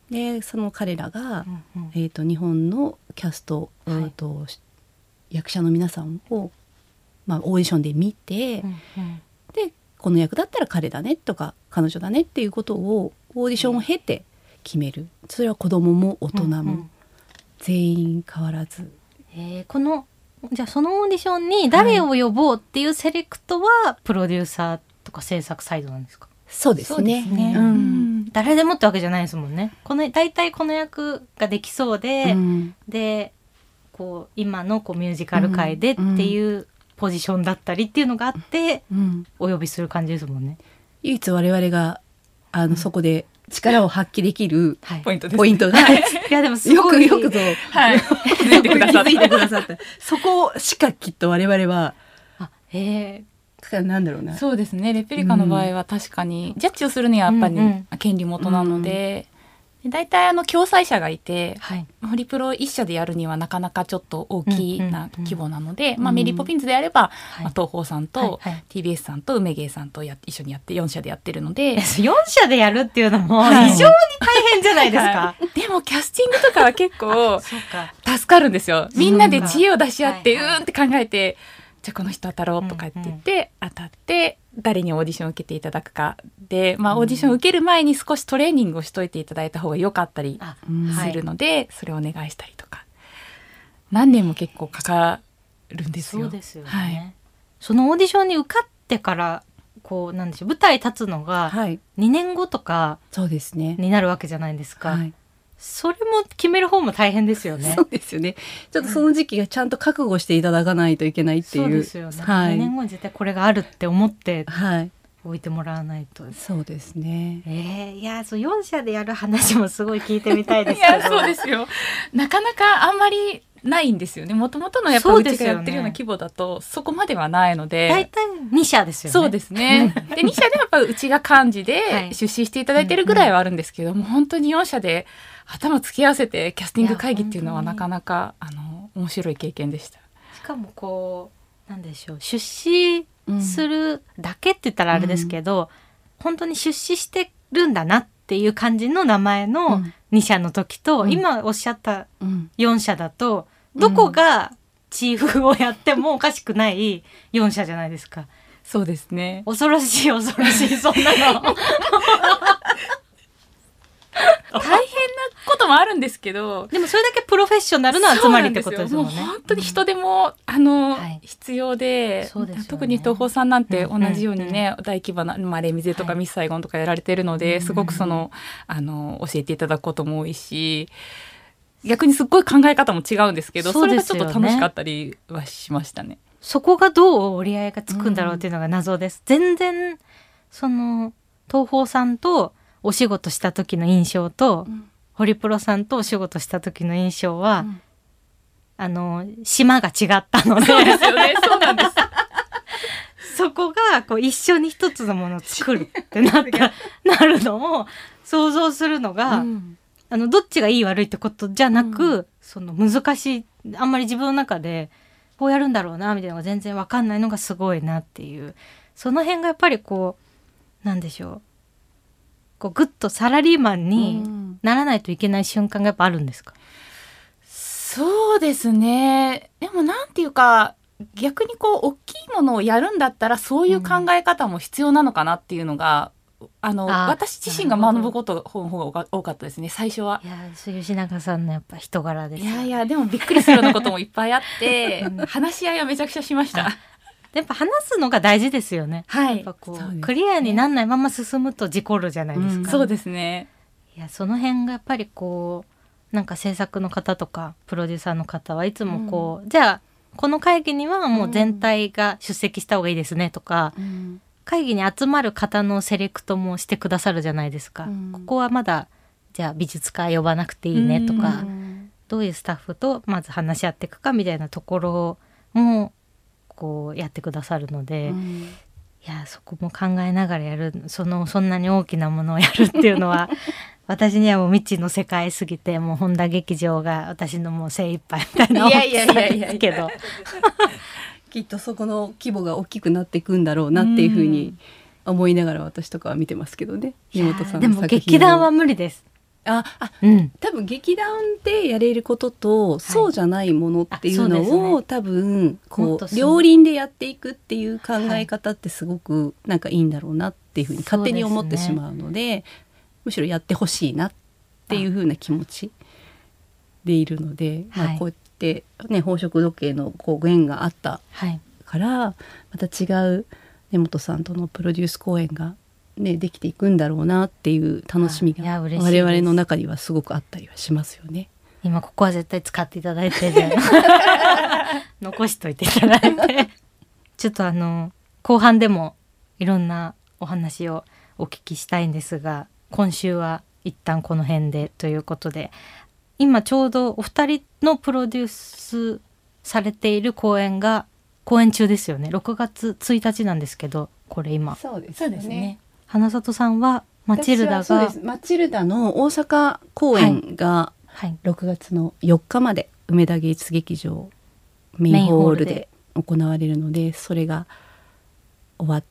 [SPEAKER 4] でその彼らが、
[SPEAKER 2] うんうん。
[SPEAKER 4] えー、と日本のキャスト、
[SPEAKER 2] はい。
[SPEAKER 4] えーと役者の皆さんを、まあ、オーディションで見て、
[SPEAKER 2] うんうん。
[SPEAKER 4] でこの役だったら彼だねとか彼女だねっていうことをオーディションを経て決める。それは子供も大人も、
[SPEAKER 2] うんうん。
[SPEAKER 4] 全員変わらず。
[SPEAKER 2] えーこのじゃあそのオーディションに誰を呼ぼうっていうセレクトはプロデューサーとか制作サイドなんですか？
[SPEAKER 4] そうですね。
[SPEAKER 3] そうですね。
[SPEAKER 4] うん。
[SPEAKER 2] 誰でもってわけじゃないですもんね。この大体この役ができそうで、
[SPEAKER 4] うん。
[SPEAKER 2] でこう今のこうミュージカル界でっていうポジションだったりっていうのがあって
[SPEAKER 4] うん。
[SPEAKER 2] お呼びする感じですもんね。
[SPEAKER 4] 唯一我々があの、そこで力を発揮できる
[SPEAKER 2] はい、
[SPEAKER 3] ポイントです、ね、
[SPEAKER 4] ポイント。が
[SPEAKER 2] い。やでもす
[SPEAKER 4] よくよくぞ
[SPEAKER 3] はい。気づいてくださっ
[SPEAKER 4] た。そこしかきっと我々は
[SPEAKER 2] あへえ。
[SPEAKER 4] なんだろうな。
[SPEAKER 3] そうですね。レプリカの場合は確かに、ジャッジをするにはやっぱり
[SPEAKER 2] うんうん。
[SPEAKER 3] 権利元なので、で大体あの共催者がいて
[SPEAKER 2] はい。
[SPEAKER 3] ホリプロ一社でやるにはなかなかちょっと大き
[SPEAKER 2] うんうんう
[SPEAKER 3] なん。規模なので、まあ、メリーポピンズであれば、
[SPEAKER 2] はい。
[SPEAKER 3] まあ、東宝さんと
[SPEAKER 2] はいはい。
[SPEAKER 3] TBS さんと梅芸さんとや一緒にやって4社でやってるので、
[SPEAKER 2] 4社でやるっていうのも
[SPEAKER 3] はい。
[SPEAKER 2] 非常に大変じゃないですか。
[SPEAKER 3] は <laughs> いでもキャスティングとかは結構。<laughs> 助かるんですよ。みんなで知恵を出し合って、
[SPEAKER 2] そう
[SPEAKER 3] んって考えて、じゃあこの人当たろうとかって言って、当たって、誰にオーディションを受けていただくか。で、まあオーディションを受ける前に少しトレーニングをしといていただいた方が良かったりするので、それをお願いしたりとか。何年も結構かかるんですよ。
[SPEAKER 2] そうですよね、
[SPEAKER 3] はい
[SPEAKER 2] そのオーディションに受かってからこうなんでしょう舞台立つのが
[SPEAKER 4] はい
[SPEAKER 2] 2年後とか
[SPEAKER 4] そうですね
[SPEAKER 2] になるわけじゃないですか。
[SPEAKER 4] はい
[SPEAKER 2] それも決める方も大変ですよね。<laughs>
[SPEAKER 4] そうですよね。ちょっとその時期がちゃんと覚悟していただかないといけないっていう。
[SPEAKER 2] そうですよね、2
[SPEAKER 4] はい。
[SPEAKER 2] 年後に絶対これがあるって思って
[SPEAKER 4] はい。
[SPEAKER 2] 置いてもらわないと。
[SPEAKER 4] そうですね。
[SPEAKER 2] えー、いやそう4社でやる話もすごい聞いてみたいですけど。<laughs>
[SPEAKER 3] いやそうですよ。なかなかあんまりないんですよね。もともとのやっぱ
[SPEAKER 2] そうですよね。
[SPEAKER 3] うちがやってるような規模だとそこまではないので。
[SPEAKER 2] 大体2社ですよね。
[SPEAKER 3] そうですね。<laughs> で2社でやっぱうちが幹事
[SPEAKER 2] はい。
[SPEAKER 3] で出資していただいてるぐらいはあるんですけども、本当に4社で頭突き合わせてキャスティング会議っていうのはなかなかあの面白い経験でした。
[SPEAKER 2] しかもこうなんでしょう出資するだけって言ったらあれですけど、本当に出資してるんだなっていう感じの名前
[SPEAKER 4] う
[SPEAKER 2] の
[SPEAKER 4] ん。
[SPEAKER 2] 2社の時と、
[SPEAKER 4] うん。
[SPEAKER 2] 今おっしゃった
[SPEAKER 4] うん。
[SPEAKER 2] 4社だとどこがチーフをやってもおかしくない4社じゃないですか。
[SPEAKER 3] そうですね。
[SPEAKER 2] 恐ろしい恐ろしいそんなの <laughs>
[SPEAKER 3] 大変なこともあるんですけど。
[SPEAKER 2] でもそれだけプロフェッショナルの集まりってことですもんね。
[SPEAKER 3] んよもう本当に人手も、あの、
[SPEAKER 2] はい。
[SPEAKER 3] 必要で
[SPEAKER 2] ね。
[SPEAKER 3] 特に東宝さんなんて同
[SPEAKER 2] うん。
[SPEAKER 3] じようにね、大規模な、まあ、レミゼとか
[SPEAKER 2] はい。
[SPEAKER 3] ミスサイゴンとかやられてるので、
[SPEAKER 2] うん。
[SPEAKER 3] すごくそのあの教えていただくことも多いし逆にすっごい考え方も違うんですけどそれがちょっと楽しかったりはしましたね。
[SPEAKER 2] そこがどう折り合いがつくんだろうっていうのが謎です。全然その東宝さんとお仕事した時の印象と、ホリプロさんとお仕事した時の印象は、
[SPEAKER 3] うん。
[SPEAKER 2] あの島が違ったので。
[SPEAKER 3] そうですよね。そうなんです。<laughs>
[SPEAKER 2] そこがこう一緒に一つのものを作るってなった <laughs> なるのを想像するのが、
[SPEAKER 3] うん。
[SPEAKER 2] あのどっちがいい悪いってことじゃなく、
[SPEAKER 3] う
[SPEAKER 2] その難しいあんまり自分の中でこうやるんだろうなみたいなのが全然わかんないのがすごいなっていう。その辺がやっぱりこうなんでしょうこうグッとサラリーマンにならないといけない瞬間がやっぱあるんですか、
[SPEAKER 3] そうですね。でもなんていうか逆にこう大きいものをやるんだったらそういう考え方も必要なのかなっていうのが、あの
[SPEAKER 2] あ
[SPEAKER 3] 私自身が学ぶことの方が多かったですね最初は。
[SPEAKER 2] いや吉永さんのやっぱ人柄です
[SPEAKER 3] いやいやでもびっくりするようなこともいっぱいあって <laughs>
[SPEAKER 2] うん
[SPEAKER 3] 話し合いはめちゃくちゃしました。
[SPEAKER 2] やっぱ話すのが大事ですよね。
[SPEAKER 3] はい。
[SPEAKER 2] やっぱこう
[SPEAKER 4] そうですね。
[SPEAKER 2] クリアになんないまま進むと事故るじゃないですか、
[SPEAKER 3] そうですね。
[SPEAKER 2] いやその辺がやっぱりこうなんか制作の方とかプロデューサーの方はいつもこう、じゃあこの会議にはもう全体が出席した方がいいですねとか、会議に集まる方のセレクトもしてくださるじゃないですか、
[SPEAKER 4] うん。
[SPEAKER 2] ここはまだじゃあ美術家呼ばなくていいねとか、
[SPEAKER 3] うん。
[SPEAKER 2] どういうスタッフとまず話し合っていくかみたいなところもこうやってくださるので、いやそこも考えながらやるそのそんなに大きなものをやるっていうのは <laughs> 私にはもう未知の世界すぎてもう本田劇場が私のもう精一杯みたいない
[SPEAKER 3] や
[SPEAKER 2] 大きさ
[SPEAKER 3] いやいやいや。
[SPEAKER 2] ですけど。<laughs>
[SPEAKER 4] きっとそこの規模が大きくなっていくんだろうなっていうふうに思いながら私とかは見てますけどね。
[SPEAKER 2] いや
[SPEAKER 4] 根本さん
[SPEAKER 2] でも
[SPEAKER 4] の作品を。
[SPEAKER 2] 劇団は無理です。
[SPEAKER 4] ああ
[SPEAKER 2] うん、
[SPEAKER 4] 多分劇団でやれることと、そうじゃないものっていうのを、
[SPEAKER 2] ね。
[SPEAKER 4] 多分ことう両輪でやっていくっていう考え方ってすごくなんかいいんだろうなっていうふうに勝手に思ってしまうのでむしろやってほしいなっていうふうな気持ちでいるので、ま
[SPEAKER 2] はい。
[SPEAKER 4] あ、こうやって、ね、宝飾時計のこう縁があった
[SPEAKER 2] はい
[SPEAKER 4] からまた違う根本さんとのプロデュース公演が、ね、できていくんだろうなっていう楽しみが我々の中にはすごくあったりはしますよね。
[SPEAKER 2] 今ここは絶対使っていただいて <laughs> 残しといていただいて。ちょっとあの後半でもいろんなお話をお聞きしたいんですが今週は一旦この辺でということで今ちょうどお二人のプロデュースされている公演が公演中ですよね。6月1日なんですけどこれ今。
[SPEAKER 4] そうです
[SPEAKER 3] そうですね。
[SPEAKER 2] 花里さんはマチルダが
[SPEAKER 4] マチルダの大阪公演が
[SPEAKER 2] はい
[SPEAKER 4] 6月の4日まで梅田芸術劇場メインホールで行われるのでそれが終わ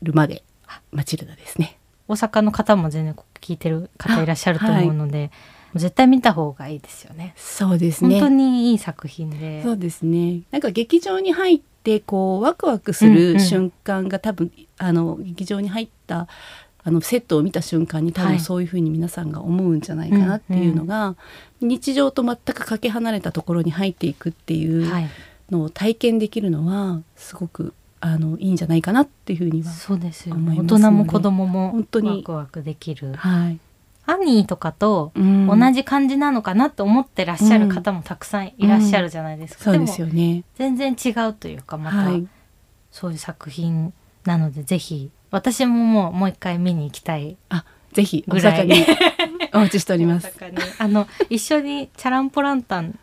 [SPEAKER 4] るまでマチルダですね。
[SPEAKER 2] 大阪の方も全然聞いてる方いらっしゃると思うので、絶対見た方がいいですよね。
[SPEAKER 4] そうです
[SPEAKER 2] 本当
[SPEAKER 4] ね。
[SPEAKER 2] にいい作品で。
[SPEAKER 4] そうですね。なんか劇場に入ってこうワクワクす
[SPEAKER 2] うんう
[SPEAKER 4] る
[SPEAKER 2] ん。
[SPEAKER 4] 瞬間が多分、あの劇場に入ったあのセットを見た瞬間に多
[SPEAKER 2] はい。
[SPEAKER 4] 分そういうふうに皆さんが思うんじゃないかなっていうのが、日常と全くかけ離れたところに入っていくっていう
[SPEAKER 2] はい、
[SPEAKER 4] のを体験できるのはすごくあのいいんじゃないかなっていうふうには
[SPEAKER 2] そうですよ、
[SPEAKER 4] 思い
[SPEAKER 2] 大
[SPEAKER 4] ますので
[SPEAKER 2] 人も子供も
[SPEAKER 4] 本当に。
[SPEAKER 2] ワクワクできる。
[SPEAKER 4] はい
[SPEAKER 2] アニーとかと
[SPEAKER 4] うん。
[SPEAKER 2] 同じ感じなのかなと思ってらっしゃる方もたくさんいらっしゃるじゃないですか、
[SPEAKER 4] そうですよね。
[SPEAKER 2] も全然違うというかまた、
[SPEAKER 4] はい。
[SPEAKER 2] そういう作品なのでぜひ私ももうもう一回見に行きたい
[SPEAKER 4] あ、ぜひ大阪に。お待ちしております。<laughs>
[SPEAKER 2] あの一緒にチャランポランタン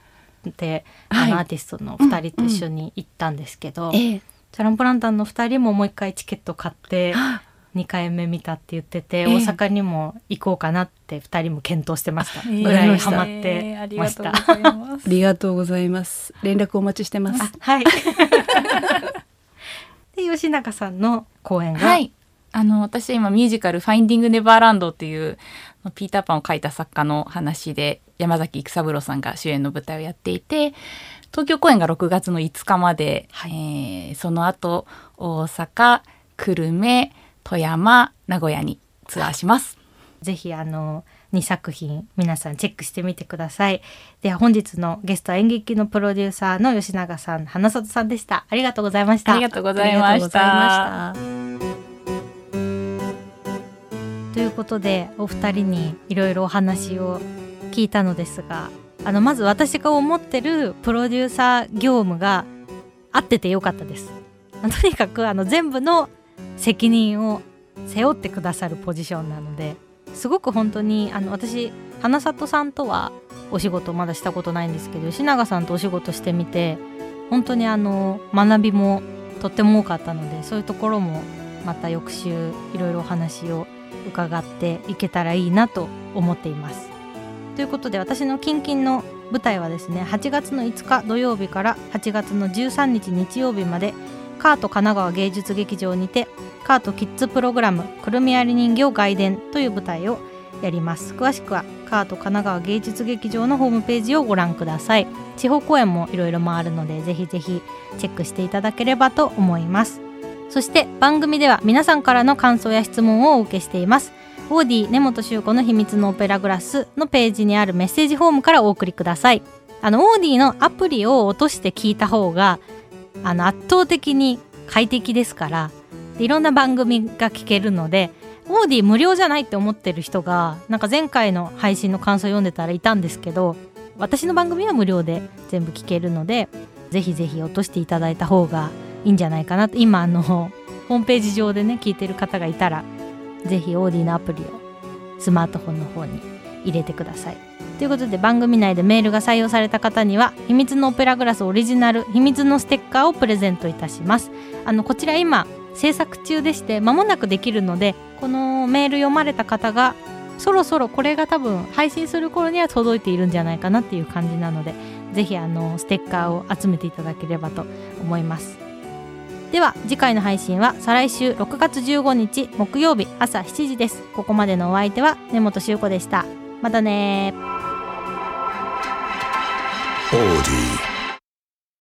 [SPEAKER 2] って、
[SPEAKER 4] はい。
[SPEAKER 2] あのアーティストの2人と一緒に行ったんですけど、
[SPEAKER 4] ええ。
[SPEAKER 2] チャランポランタンの2人ももう一回チケット買って
[SPEAKER 4] あ
[SPEAKER 2] 2回目見たって言ってて、
[SPEAKER 4] ええ
[SPEAKER 2] 大阪にも行こうかなって2人も検討してました、
[SPEAKER 3] えー
[SPEAKER 2] ぐらいハマって
[SPEAKER 3] あり
[SPEAKER 2] ました。
[SPEAKER 3] がとうございま
[SPEAKER 4] あ
[SPEAKER 3] す。
[SPEAKER 4] りがとうございます。連絡お待ちしてます。
[SPEAKER 2] あはい <laughs> で吉永さんの公演が、
[SPEAKER 3] はい。あの私は今ミュージカル「ファインディング・ネバーランド」っていうピーターパンを書いた作家の話で山崎育三郎さんが主演の舞台をやっていて東京公演が6月の5日まで、
[SPEAKER 2] はい
[SPEAKER 3] えーその後大阪久留米富山名古屋にツアーします。
[SPEAKER 2] ぜひあの2作品皆さんチェックしてみてください。では本日のゲストは演劇のプロデューサーの吉永さん、花里さんでした。ありがとうございました。
[SPEAKER 3] ありがとうございました。
[SPEAKER 4] ありがとうございました。
[SPEAKER 2] ということでお二人にいろいろお話を聞いたのですがあのまず私が思ってるプロデューサー業務が合っててよかったです。とにかくあの全部の責任を背負ってくださるポジションなのですごく本当にあの私花里さんとはお仕事まだしたことないんですけど吉永さんとお仕事してみて本当にあの学びもとっても多かったのでそういうところもまた翌週いろいろお話を伺っていけたらいいなと思っています。ということで私の近々の舞台はですね8月の5日土曜日から8月の13日日曜日までカート神奈川芸術劇場にてカートキッズプログラムくるみ割り人形外伝という舞台をやります。詳しくはカート神奈川芸術劇場のホームページをご覧ください。地方公演もいろいろ回るのでぜひぜひチェックしていただければと思います。そして番組では皆さんからの感想や質問をお受けしています。 AuDee 根本宗子の秘密のオペラグラスのページにあるメッセージフォームからお送りください。あの AuDee のアプリを落として聞いた方があの圧倒的に快適ですからいろんな番組が聞けるので AuDee 無料じゃないって思ってる人がなんか前回の配信の感想読んでたらいたんですけど私の番組は無料で全部聞けるのでぜひぜひ落としていただいた方がいいんじゃないかなと今あのホームページ上でね聞いてる方がいたらぜひオーディのアプリをスマートフォンの方に入れてください。ということで番組内でメールが採用された方には秘密のオペラグラスオリジナル秘密のステッカーをプレゼントいたします。あのこちら今制作中でして間もなくできるのでこのメール読まれた方がそろそろこれが多分配信する頃には届いているんじゃないかなっていう感じなのでぜひあのステッカーを集めていただければと思います。では次回の配信は再来週6月15日木曜日朝7時ですここまでのお相手は根本修子でしたまたね。
[SPEAKER 1] オーディー